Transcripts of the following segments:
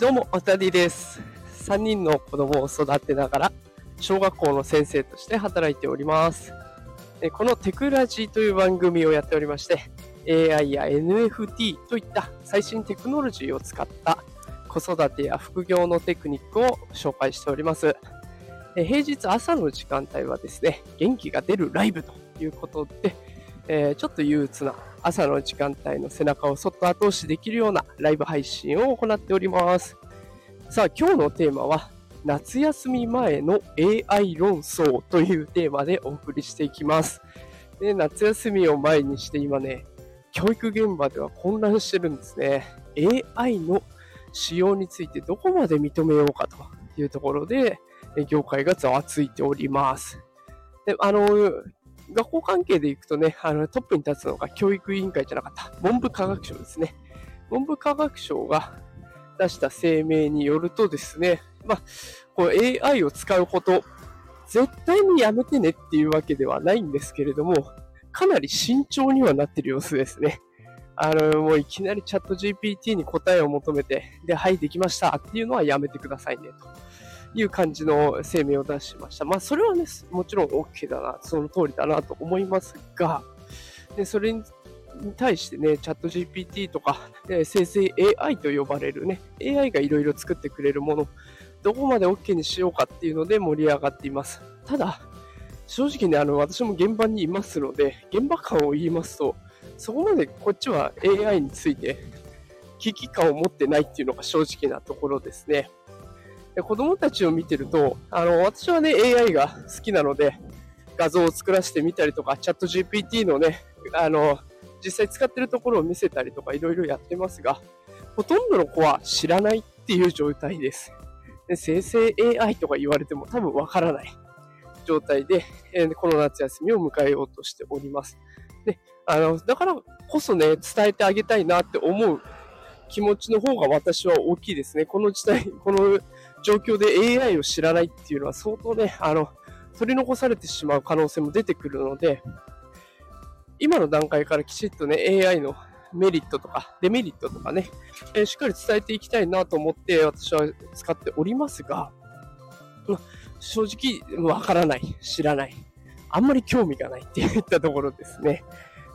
どうも、おたりです。3人の子供を育てながら、小学校の先生として働いております。このテクラジという番組をやっておりまして、AI や NFT といった最新テクノロジーを使った子育てや副業のテクニックを紹介しております。平日朝の時間帯はですね、元気が出るライブということで、ちょっと憂鬱な朝の時間帯の背中をそっと後押しできるようなライブ配信を行っております。さあ、今日のテーマは、夏休み前の AI 論争というテーマでお送りしていきます。で夏休みを前にして今ね、教育現場では混乱してるんですね。AI の使用についてどこまで認めようかというところで、業界がざわついております。で、あの、学校関係でいくとね、あのトップに立つのが教育委員会じゃなかった、文部科学省ですね。文部科学省が出した声明によるとですね、まあ、こう AI を使うこと、絶対にやめてねっていうわけではないんですけれども、かなり慎重にはなってる様子ですね。あの、もういきなりチャット GPT に答えを求めて、で、はい、できましたっていうのはやめてくださいね、という感じの声明を出しました。まあ、それはね、もちろん OK だな、その通りだなと思いますが、でそれに対してね、チャット GPT とか、えー生成 AI と呼ばれるね、AI がいろいろ作ってくれるもの、どこまで OK にしようかっていうので盛り上がっています。ただ、正直ね、あの、私も現場にいますので、現場感を言いますと、そこまでこっちは AI について危機感を持ってないっていうのが正直なところですね。で子供たちを見てると、あの、私はね、AI が好きなので、画像を作らせてみたりとか、チャット GPT のね、あの、実際使ってるところを見せたりとかいろいろやってますが、ほとんどの子は知らないっていう状態です。で生成 AI とか言われても多分わからない状態で、えーこの夏休みを迎えようとしております。で、あの、だからこそね、伝えてあげたいなって思う気持ちの方が私は大きいですね。この時代、この状況で AI を知らないっていうのは相当ね、あの、取り残されてしまう可能性も出てくるので、今の段階からきちっとね、AI のメリットとかデメリットとかね、えーしっかり伝えていきたいなと思って私は使っておりますが、ま正直わからない、知らない、あんまり興味がないっていったところですね。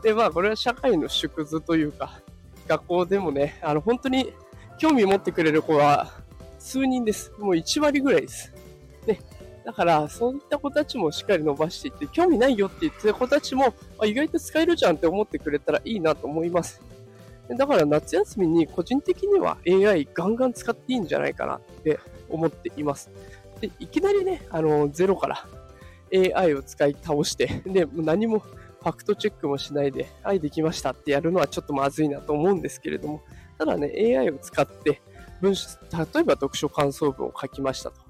で、まあこれは社会の縮図というか、学校でもね、あの本当に興味持ってくれる子は数人です。もう1割ぐらいです。ね。だから、そういった子たちもしっかり伸ばしていって、興味ないよって言ってる子たちも、あ意外と使えるじゃんって思ってくれたらいいなと思います。だから夏休みに個人的には AI ガンガン使っていいんじゃないかなって思っています。でいきなりね、あの、ゼロから AI を使い倒して、で、も何もファクトチェックもしないで、はい、できましたってやるのはちょっとまずいなと思うんですけれども、ただね、AI を使って文章、例えば読書感想文を書きましたと。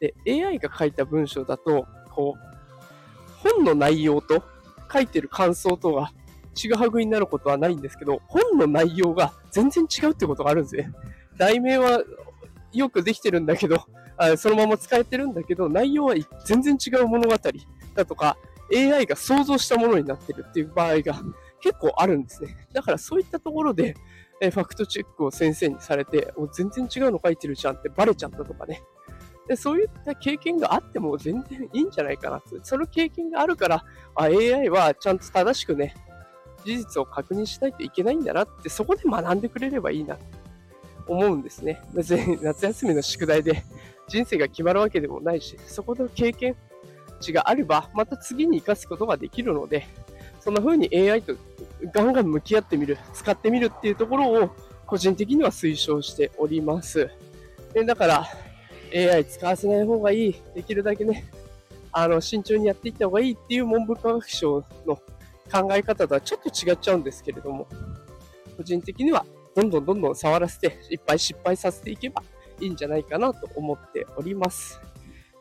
で、AI が書いた文章だと、こう、本の内容と書いてる感想とがちぐはぐになることはないんですけど、本の内容が全然違うってことがあるんですね。題名はよくできてるんだけど、あそのまま使えてるんだけど、内容は全然違う物語だとか、AI が想像したものになってるっていう場合が結構あるんですね。だからそういったところで、えファクトチェックを先生にされて、お全然違うの書いてるじゃんってバレちゃったとかね。でそういった経験があっても全然いいんじゃないかなって。その経験があるから、あ AI はちゃんと正しくね、事実を確認しないといけないんだなって、そこで学んでくれればいいなって思うんですね。別に夏休みの宿題で人生が決まるわけでもないし、そこの経験値があれば、また次に活かすことができるので、そんな風に AI とガンガン向き合ってみる、使ってみるっていうところを個人的には推奨しております。でだから、AI 使わせない方がいい、できるだけね、あの、慎重にやっていった方がいいっていう文部科学省の考え方とはちょっと違っちゃうんですけれども、個人的にはどんどんどんどん触らせて、いっぱい失敗させていけばいいんじゃないかなと思っております。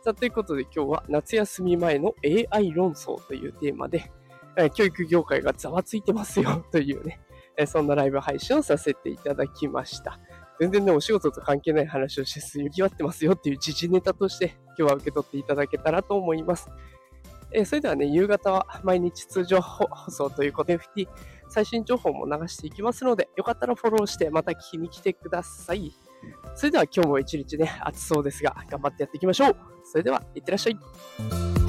さあ、ということで今日は夏休み前の AI 論争というテーマで、え教育業界がざわついてますよ というね、えそんなライブ配信をさせていただきました。全然ね、お仕事と関係ない話をしてすぎわってますよっていう時事ネタとして今日は受け取っていただけたらと思います。えそれではね、夕方は毎日通常放送ということで FT 最新情報も流していきますので、よかったらフォローしてまた聞きに来てください。それでは今日も一日ね、暑そうですが、頑張ってやっていきましょう。それでは、いってらっしゃい。